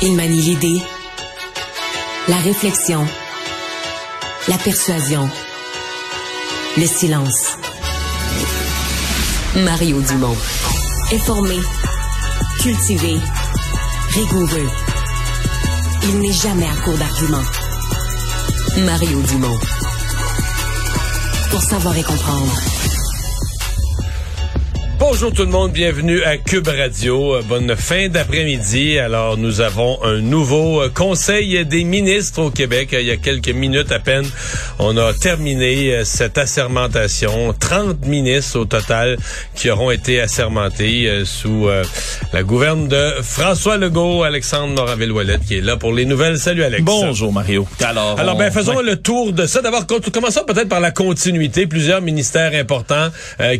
Il manie l'idée, la réflexion, la persuasion, le silence. Mario Dumont. Informé, cultivé, rigoureux. Il n'est jamais à court d'arguments. Mario Dumont. Pour savoir et comprendre. Bonjour tout le monde, bienvenue à Cube Radio. Euh, Bonne fin d'après-midi. Alors, nous avons un nouveau euh, Conseil des ministres au Québec. Il y a quelques minutes à peine, on a terminé euh, cette assermentation. 30 ministres au total qui auront été assermentés sous la gouverne de François Legault, Alexandre Moraville-Ouellette qui est là pour les nouvelles. Salut Alex. Bonjour Mario. Alors, Alors ben, faisons ouais. le tour de ça. D'abord, commençons peut-être par la continuité. Plusieurs ministères importants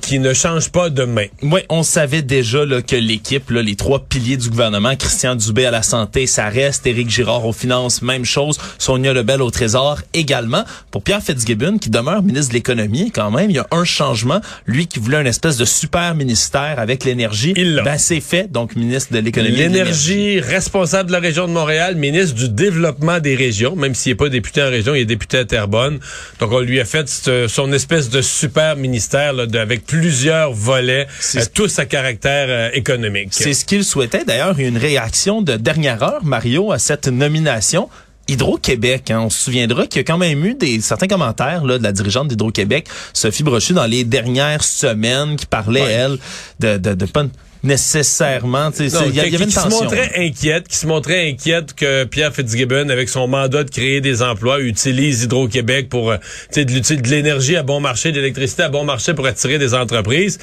qui ne changent pas de main. Oui, on savait déjà là, que l'équipe, là, les trois piliers du gouvernement, Christian Dubé à la santé, ça reste, Éric Girard aux finances, même chose, Sonia Lebel au trésor également. Pour Pierre Fitzgibbon, qui demeure ministre de l'économie quand même, il y a un changement. Lui qui voulait une espèce de super ministère avec l'énergie, ben c'est fait, donc ministre de l'économie. L'énergie, responsable de la région de Montréal, ministre du développement des régions, même s'il n'est pas député en région, il est député à Terrebonne. Donc on lui a fait son espèce de super ministère là, de, avec plusieurs volets tous à caractère euh, économique. C'est ce qu'il souhaitait. D'ailleurs, y une réaction de dernière heure, Mario, à cette nomination. Hydro-Québec, hein, on se souviendra qu'il y a quand même eu des certains commentaires là, de la dirigeante d'Hydro-Québec, Sophie Brochu, dans les dernières semaines, qui parlait, ouais. elle, de, de, de pas nécessairement. Il y, avait une qui tension. se montrait inquiète, qui se montrait inquiète que Pierre Fitzgibbon, avec son mandat de créer des emplois, utilise Hydro-Québec pour euh, de, de l'énergie à bon marché, de l'électricité à bon marché pour attirer des entreprises.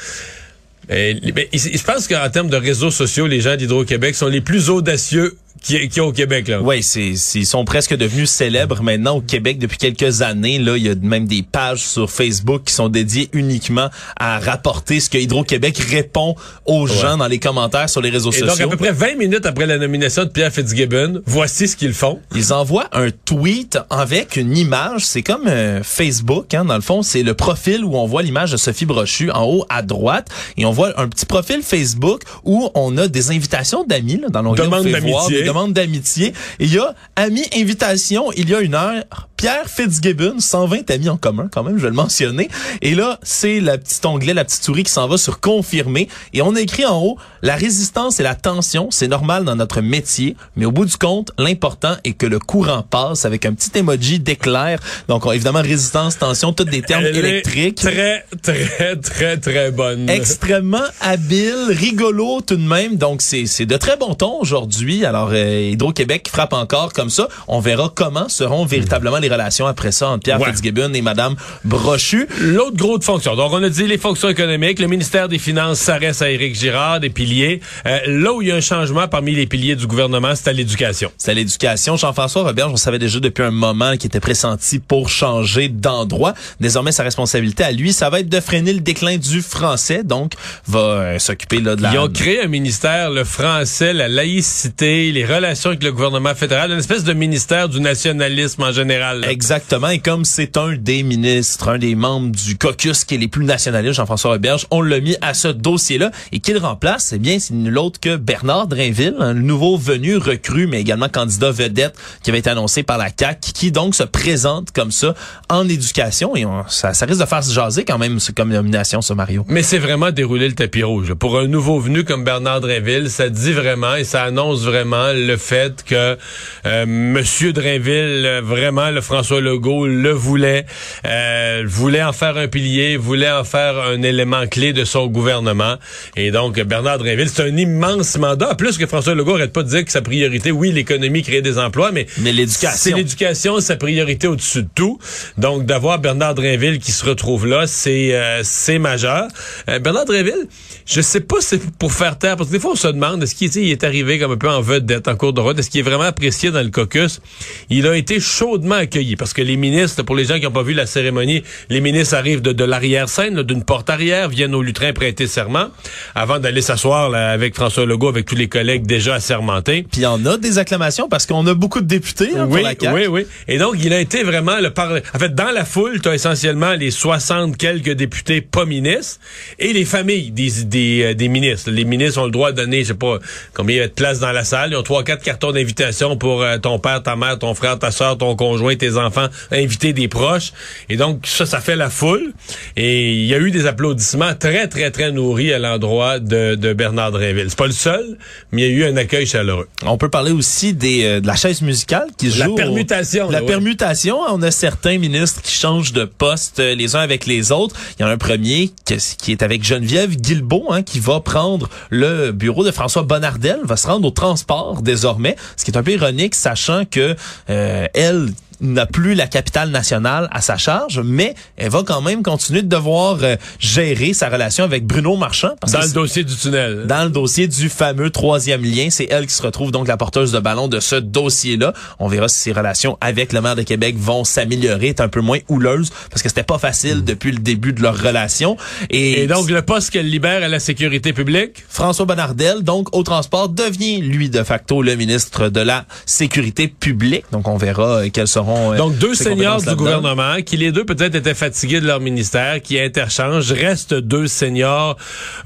Mais, je pense qu'en termes de réseaux sociaux, les gens d'Hydro-Québec sont les plus audacieux qui, qui au Québec là. Oui, c'est ils sont presque devenus célèbres maintenant au Québec depuis quelques années là, il y a même des pages sur Facebook qui sont dédiées uniquement à rapporter ce que Hydro-Québec répond aux ouais. gens dans les commentaires sur les réseaux Et sociaux. donc à peu près 20 minutes après la nomination de Pierre Fitzgibbon, voici ce qu'ils font. Ils envoient un tweet avec une image, c'est comme euh, Facebook hein, dans le fond, c'est le profil où on voit l'image de Sophie Brochu en haut à droite et on voit un petit profil Facebook où on a des invitations d'amis dans l'onglet demande d'amitié demande d'amitié. Il y a amis invitation il y a une heure. Pierre Fitzgibbon, 120 amis en commun quand même, je vais le mentionner. Et là, c'est le petit onglet, la petite souris qui s'en va sur confirmer. Et on a écrit en haut, la résistance et la tension, c'est normal dans notre métier, mais au bout du compte, l'important est que le courant passe avec un petit emoji d'éclair. Donc évidemment, résistance, tension, tous des termes Elle électriques. Très, très, très, très bonne. Extrêmement habile, rigolo tout de même. Donc c'est de très bon ton aujourd'hui. Alors euh, Hydro-Québec frappe encore comme ça. On verra comment seront véritablement les relations après ça entre Pierre ouais. Fitzgibbon et Madame Brochu. L'autre gros de fonction. Donc, on a dit les fonctions économiques. Le ministère des Finances, ça reste à Éric Girard, des piliers. Euh, là où il y a un changement parmi les piliers du gouvernement, c'est à l'éducation. C'est à l'éducation. Jean-François Roberge, on savait déjà depuis un moment qu'il était pressenti pour changer d'endroit. Désormais, sa responsabilité à lui, ça va être de freiner le déclin du français. Donc, va euh, s'occuper là de la... Ils ont créé un ministère, le français, la laïcité, les relations avec le gouvernement fédéral, une espèce de ministère du nationalisme en général. Là. Exactement. Et comme c'est un des ministres, un des membres du caucus qui est les plus nationalistes, Jean-François Roberge, on l'a mis à ce dossier-là. Et qui le remplace, eh bien, c'est nul autre que Bernard Drinville, un nouveau venu recru, mais également candidat vedette qui avait été annoncé par la CAQ, qui donc se présente comme ça en éducation. Et on, ça, ça risque de faire se jaser quand même comme nomination, ce Mario. Mais c'est vraiment dérouler le tapis rouge. Pour un nouveau venu comme Bernard Drinville, ça dit vraiment et ça annonce vraiment le fait que euh, Monsieur Drinville, vraiment, le François Legault le voulait, euh, voulait en faire un pilier, voulait en faire un élément clé de son gouvernement. Et donc, Bernard Drinville, c'est un immense mandat. Plus que François Legault arrête pas de dire que sa priorité, oui, l'économie, créer des emplois, mais, mais l'éducation. C'est l'éducation, sa priorité au-dessus de tout. Donc, d'avoir Bernard Drinville qui se retrouve là, c'est euh, c'est majeur. Euh, Bernard Drinville, je sais pas si c'est pour faire taire, parce que des fois, on se demande, est-ce qu'il est arrivé comme un peu en vedette en cours de route, est-ce qu'il est vraiment apprécié dans le caucus? Il a été chaudement accueillis. Parce que les ministres, pour les gens qui n'ont pas vu la cérémonie, les ministres arrivent de, de l'arrière-scène, d'une porte arrière, viennent au lutrin prêter serment, avant d'aller s'asseoir avec François Legault, avec tous les collègues déjà assermentés. Puis il y en a des acclamations, parce qu'on a beaucoup de députés hein, oui, pour la CAQ. Oui, oui. Et donc, il a été vraiment le par... En fait, dans la foule, tu as essentiellement les 60 quelques députés pas ministres et les familles des, des, euh, des ministres. Les ministres ont le droit de donner, je sais pas, combien il y a de place dans la salle. Ils ont trois, quatre cartons d'invitation pour euh, ton père, ta mère, ton frère, ta soeur, ton conjoint, tes enfants, inviter des proches. Et donc, ça, ça fait la foule. Et il y a eu des applaudissements très, très, très nourris à l'endroit de, de Bernard Drinville. C'est pas le seul, mais il y a eu un accueil chaleureux. On peut parler aussi des, euh, de la chaise musicale qui joue. La permutation. la permutation. On a certains ministres qui changent de poste les uns avec les autres. Il y en a un premier qui est avec Geneviève Guilbeault, hein, qui va prendre le bureau de François Bonnardel, va se rendre au transport désormais, ce qui est un peu ironique, sachant que euh, elle n'a plus la capitale nationale à sa charge, mais elle va quand même continuer de devoir euh, gérer sa relation avec Bruno Marchand. dans le dossier du tunnel. Dans le dossier du fameux troisième lien. C'est elle qui se retrouve donc la porteuse de ballon de ce dossier-là. On verra si ses relations avec le maire de Québec vont s'améliorer, être un peu moins houleuses, parce que c'était pas facile mm. depuis le début de leur relation. Et, donc, le poste qu'elle libère à la sécurité publique? François Bonnardel, donc, au transport, devient, lui, de facto, le ministre de la Sécurité publique. Donc, on verra euh, quelles seront euh, Donc, deux seniors du gouvernement, qui les deux peut-être étaient fatigués de leur ministère, qui interchangent, restent deux seniors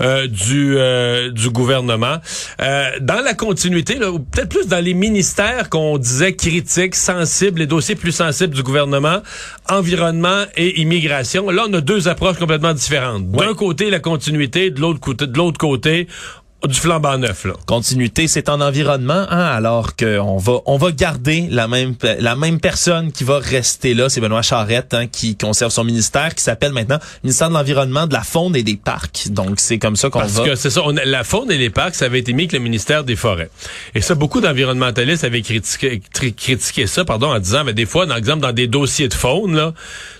euh, du, euh, du gouvernement. dans la continuité, ou peut-être plus dans les ministères qu'on disait critiques, sensibles, les dossiers plus sensibles du gouvernement, environnement et immigration, là, on a deux approches complètement différentes. D'un côté, la continuité, de l'autre côté, de l'autre côté, du flambant neuf là. Continuité, c'est en environnement, hein, alors qu'on va on va garder la même la même personne qui va rester là, c'est Benoît Charette hein, qui conserve son ministère, qui s'appelle maintenant ministère de l'environnement, de la faune et des parcs. Donc c'est comme ça qu'on va. Parce que c'est ça, la faune et les parcs, ça avait été mis avec le ministère des forêts. Et ça, beaucoup d'environnementalistes avaient critiqué, critiqué ça, pardon, en disant, mais des fois, par exemple, dans des dossiers de faune là,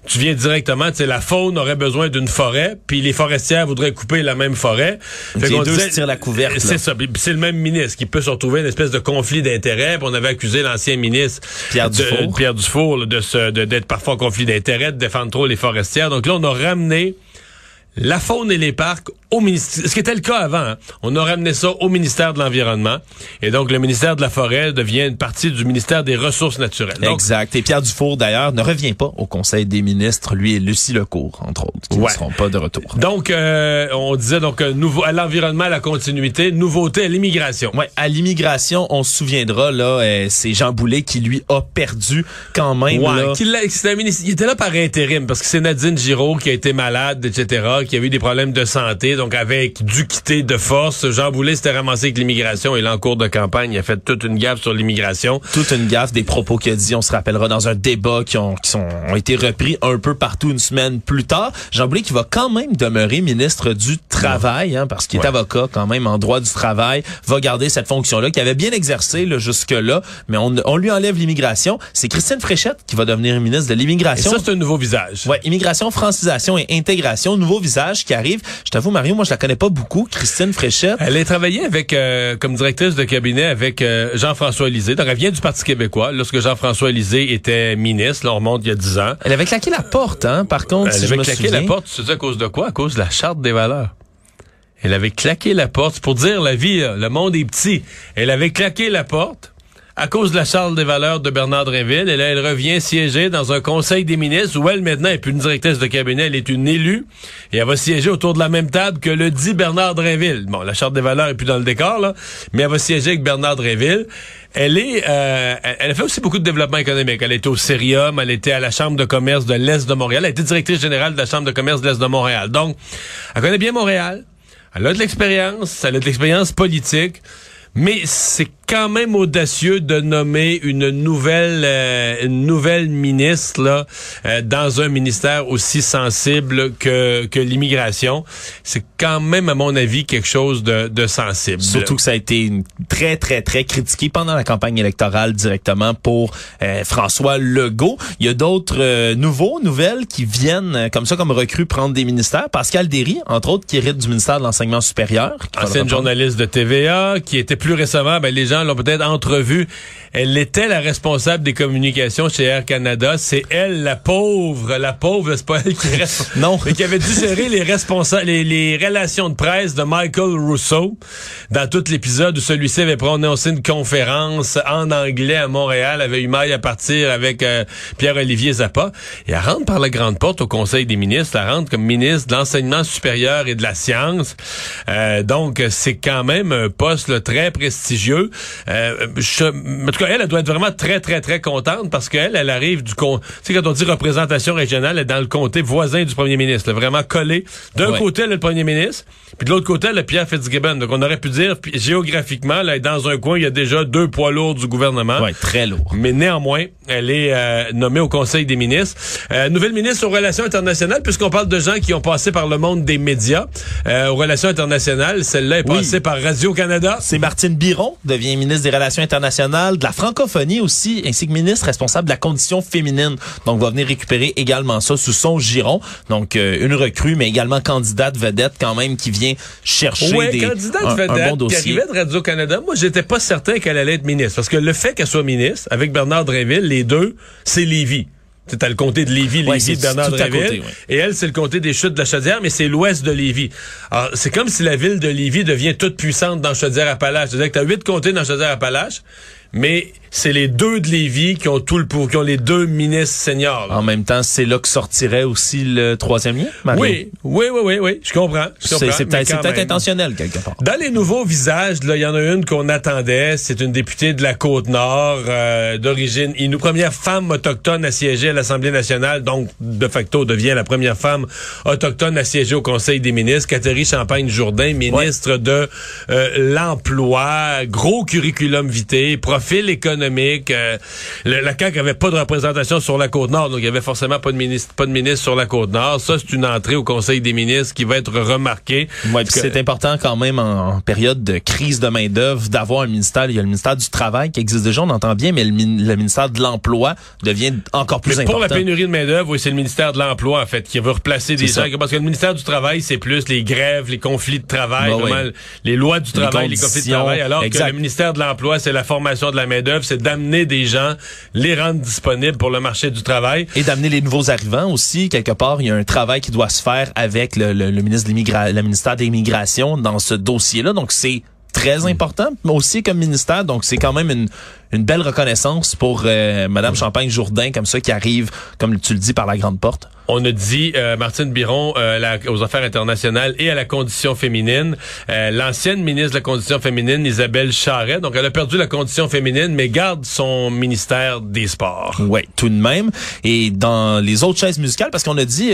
tu viens directement, tu sais, la faune aurait besoin d'une forêt, puis les forestières voudraient couper la même forêt. Fait les deux se c'est ça. C'est le même ministre qui peut se retrouver une espèce de conflit d'intérêts. On avait accusé l'ancien ministre Pierre Dufour, Pierre Dufour de d'être parfois en conflit d'intérêts, de défendre trop les forestières. Donc là, on a ramené la faune et les parcs au ministère. Ce qui était le cas avant. Hein. On a ramené ça au ministère de l'Environnement. Et donc, le ministère de la Forêt devient une partie du ministère des Ressources naturelles. exact. Et Pierre Dufour, d'ailleurs, ne revient pas au Conseil des ministres, lui et Lucie Lecourt, entre autres, qui ne seront pas de retour. Donc, euh, on disait donc euh, nouveau à l'environnement, à la continuité, nouveauté à l'immigration. Ouais, à l'immigration, on se souviendra, là, euh, c'est Jean Boulet qui, lui, a perdu quand même. Ouais, là. il était là par intérim, parce que c'est Nadine Giraud qui a été malade, etc., qui a eu des problèmes de santé donc avec dû quitter de force. Jean Boulet s'était ramassé avec l'immigration et là, en cours de campagne, il a fait toute une gaffe sur l'immigration. Toute une gaffe, des propos qu'il a dit, on se rappellera, dans un débat qui ont, qui sont, ont été repris un peu partout une semaine plus tard. Jean Boulet qui va quand même demeurer ministre du Travail, hein, parce qu'il est avocat quand même en droit du travail, va garder cette fonction-là, qui avait bien exercé jusque-là, mais on, on lui enlève l'immigration. C'est Christine Fréchette qui va devenir ministre de l'immigration. ça, c'est un nouveau visage. Ouais, immigration, francisation et intégration, nouveau visage qui arrive. Je t'avoue, Mario, moi, je la connais pas beaucoup, Christine Fréchette. Elle a travaillé avec, euh, comme directrice de cabinet avec euh, Jean-François Lisée. Donc, elle vient du Parti québécois. Lorsque Jean-François Lisée était ministre, là, on remonte il y a dix ans. Elle avait claqué la porte, hein, par contre, Elle avait claqué la porte, tu sais à cause de quoi? À cause de la charte des valeurs. Elle avait claqué la porte. pour dire la vie, le monde est petit. Elle avait claqué la porte à cause de la charte des valeurs de Bernard Drinville. Et là, elle revient siéger dans un conseil des ministres où elle, maintenant, est plus une directrice de cabinet, elle est une élue. Et elle va siéger autour de la même table que le dit Bernard Drinville. Bon, la charte des valeurs est plus dans le décor, là, mais elle va siéger avec Bernard Drinville. Elle est, euh, elle a fait aussi beaucoup de développement économique. Elle était au Cérium, elle était à la Chambre de commerce de l'Est de Montréal. Elle était directrice générale de la Chambre de commerce de l'Est de Montréal. Donc, elle connaît bien Montréal. Elle a de l'expérience, elle a de l'expérience politique. Mais c'est quand même audacieux de nommer une nouvelle euh, une nouvelle ministre là euh, dans un ministère aussi sensible que que l'immigration. C'est quand même à mon avis quelque chose de, de sensible. Surtout que ça a été très très très critiqué pendant la campagne électorale directement pour euh, François Legault. Il y a d'autres nouveaux nouvelles qui viennent comme ça comme recrues prendre des ministères. Pascal Derry entre autres qui hérite du ministère de l'enseignement supérieur. Ancienne journaliste de TVA qui était plus récemment ben les gens gens l'ont peut-être entrevue. Elle était la responsable des communications chez Air Canada. C'est elle, la pauvre, la pauvre, c'est pas elle qui reste. non. Mais qui avait dû gérer les responsables, les, relations de presse de Michael Rousseau dans tout l'épisode où celui-ci avait prononcé une conférence en anglais à Montréal, avait eu maille à partir avec euh, Pierre-Olivier Zappa. Et elle rentre par la grande porte au Conseil des ministres. Elle rentre comme ministre de l'enseignement supérieur et de la science. Euh, donc, c'est quand même un poste très prestigieux. Euh, je, en tout cas, elle, elle doit être vraiment très, très, très contente parce qu'elle, elle arrive du... Tu sais, quand on dit représentation régionale, elle est dans le comté voisin du premier ministre, vraiment collé. D'un côté, elle est le premier ministre, puis de l'autre côté, elle est Pierre Fitzgibbon. Donc, on aurait pu dire, géographiquement, là, dans un coin, il y a déjà deux poids lourds du gouvernement. Oui, très lourd. Mais néanmoins, elle est euh, nommée au Conseil des ministres. Euh, nouvelle ministre aux relations internationales, puisqu'on parle de gens qui ont passé par le monde des médias. Euh, aux relations internationales, celle-là est passée par Radio-Canada. C'est Martine Biron, devient ministre des Relations internationales, de la francophonie aussi, ainsi que ministre responsable de la condition féminine. Donc, va venir récupérer également ça sous son giron. Donc, une recrue, mais également candidate vedette quand même qui vient chercher ouais, des, candidate un, vedette bon dossier. qui arrivait de Radio-Canada. Moi, j'étais pas certain qu'elle allait être ministre. Parce que le fait qu'elle soit ministre, avec Bernard Drinville, les deux, c'est Lévis. T'as le comté de Lévis, Lévis de Bernard. Et elle, c'est le comté des chutes de la Chaudière, mais c'est l'ouest de Lévis. Alors, c'est comme si la ville de Lévis devient toute puissante dans Chaudière-Appalaches. C'est-à-dire que t'as huit comtés dans Chaudière-Appalaches, mais c'est les deux de Lévis qui ont tout le pour, qui ont les deux ministres seniors. En même temps, c'est là que sortirait aussi le troisième lien, Oui, oui, oui, oui, oui, je comprends. C'est peut-être intentionnel quelque part. Dans les nouveaux visages, il y en a une qu'on attendait. C'est une députée de la Côte-Nord, euh, d'origine une première femme autochtone à siéger à l'Assemblée nationale, donc de facto devient la première femme autochtone à siéger au Conseil des ministres. Catherine Champagne-Jourdain, ministre de euh, l'Emploi, gros curriculum vitae, profil économique. Euh, la CAQ avait pas de représentation sur la Côte-Nord, donc il y avait forcément pas de ministre, pas de ministre sur la Côte-Nord. Ça, c'est une entrée au Conseil des ministres qui va être remarquée. Ouais, c'est important quand même en, période de crise de main d'œuvre d'avoir un ministère. Il y a le ministère du travail qui existe déjà, on entend bien, mais le, ministère de l'emploi devient encore plus important. Pour la pénurie de main d'œuvre, oui, c'est le ministère de l'emploi en fait qui veut replacer des gens. Parce que le ministère du travail, c'est plus les grèves, les conflits de travail, bah les lois du travail, les, conflits de travail. Alors que le ministère de l'emploi, c'est la formation de la main d'œuvre, c'est d'amener des gens, les rendre disponibles pour le marché du travail. Et d'amener les nouveaux arrivants aussi. Quelque part, il y a un travail qui doit se faire avec le, ministre de le ministère de l'Immigration dans ce dossier-là. Donc, c'est très important, mais aussi comme ministère. Donc, c'est quand même une, une belle reconnaissance pour euh, Madame Champagne-Jourdain, comme ça, qui arrive, comme tu le dis, par la grande porte. On a dit, euh, Martine Biron, euh, aux affaires internationales et à la condition féminine. Euh, l'ancienne ministre de la condition féminine, Isabelle Charret, donc elle a perdu la condition féminine, mais garde son ministère des Sports. Oui, tout de même. Et dans les autres chaises musicales, parce qu'on a dit,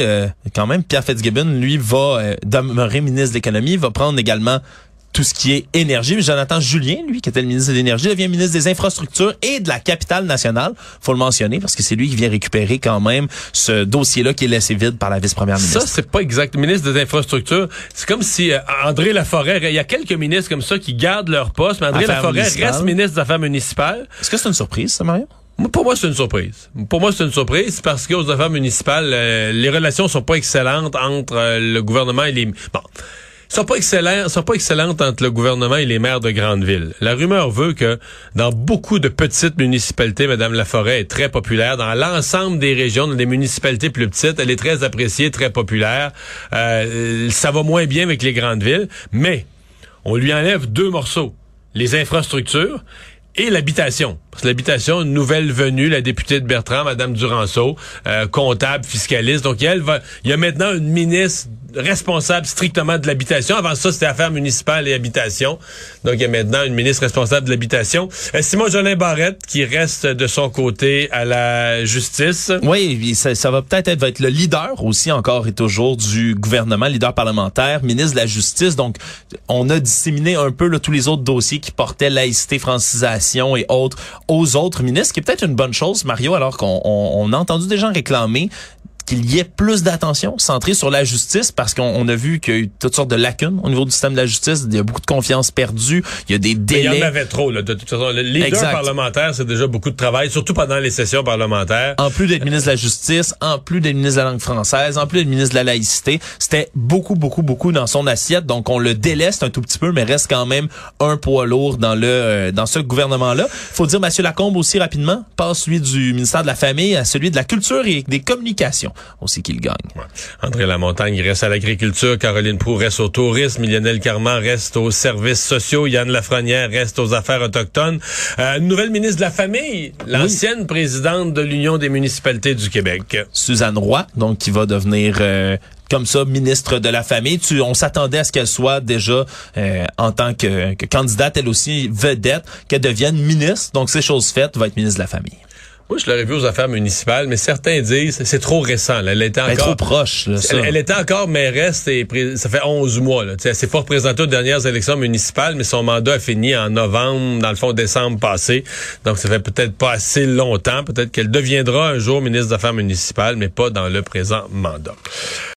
quand même, Pierre Fitzgibbon, lui, va demeurer ministre de l'économie, va prendre également tout ce qui est énergie. Mais Jonathan Julien, lui, qui était le ministre de l'énergie, devient ministre des infrastructures et de la capitale nationale. Faut le mentionner parce que c'est lui qui vient récupérer quand même ce dossier-là qui est laissé vide par la vice-première ministre. Ça, c'est pas exact. Ministre des infrastructures, c'est comme si euh, André Laforêt, il y a quelques ministres comme ça qui gardent leur poste, mais André Laforêt reste ministre des Affaires municipales. Est-ce que c'est une surprise, ça, Mario? Pour moi, c'est une surprise. Pour moi, c'est une surprise parce qu'aux affaires municipales, euh, les relations sont pas excellentes entre euh, le gouvernement et les... Bon sont pas excellents, sont pas excellentes entre le gouvernement et les maires de grandes villes. La rumeur veut que dans beaucoup de petites municipalités, Madame Laforêt est très populaire. Dans l'ensemble des régions, dans des municipalités plus petites, elle est très appréciée, très populaire. Euh, ça va moins bien avec les grandes villes, mais on lui enlève deux morceaux les infrastructures et l'habitation. Parce que l'habitation, nouvelle venue, la députée de Bertrand, Madame Duranceau, euh, comptable, fiscaliste. Donc, elle va, il y a maintenant une ministre responsable strictement de l'habitation. Avant ça, c'était affaires municipales et habitation. Donc, il y a maintenant une ministre responsable de l'habitation. Euh, Simon Jolin Barrette, qui reste de son côté à la justice. Oui, ça, ça va peut-être être, être le leader aussi encore et toujours du gouvernement, leader parlementaire, ministre de la Justice. Donc, on a disséminé un peu là, tous les autres dossiers qui portaient laïcité, francisation et autres aux autres ministres, ce qui est peut-être une bonne chose, Mario, alors qu'on on, on a entendu des gens réclamer qu'il y ait plus d'attention centrée sur la justice parce qu'on a vu qu'il y a eu toutes sortes de lacunes au niveau du système de la justice. Il y a beaucoup de confiance perdue. Il y a des délais. il y en avait trop, là, de toute façon. Le leader parlementaire, c'est déjà beaucoup de travail, surtout pendant les sessions parlementaires. En plus d'être ministre de la Justice, en plus d'être ministre de la langue française, en plus d'être ministre de la laïcité, c'était beaucoup, beaucoup, beaucoup dans son assiette. Donc, on le déleste un tout petit peu, mais reste quand même un poids lourd dans le euh, dans ce gouvernement-là. Faut dire, Mathieu Lacombe aussi rapidement passe celui du ministère de la Famille à celui de la Culture et des Communications aussi qu'il gagne. Ouais. André Lamontagne reste à l'agriculture, Caroline Proux reste au tourisme, Lionel Carman reste aux services sociaux, Yann Lafrenière reste aux affaires autochtones. Euh, nouvelle ministre de la Famille, l'ancienne présidente de l'Union des municipalités du Québec. Suzanne Roy, donc qui va devenir euh, comme ça ministre de la famille. Tu, on s'attendait à ce qu'elle soit déjà euh, en tant que, que, candidate, elle aussi vedette, qu'elle devienne ministre. Donc c'est chose faite, va être ministre de la famille. Moi, je l'aurais vu aux affaires municipales, mais certains disent c'est trop récent. Là. Elle était encore trop proche. Là, ça. Elle, était encore mairesse et ça fait 11 mois. Là. elle s'est pas représentée aux dernières élections municipales, mais son mandat a fini en novembre, dans le fond décembre passé. Donc ça fait peut-être pas assez longtemps. Peut-être qu'elle deviendra un jour ministre des Affaires municipales, mais pas dans le présent mandat.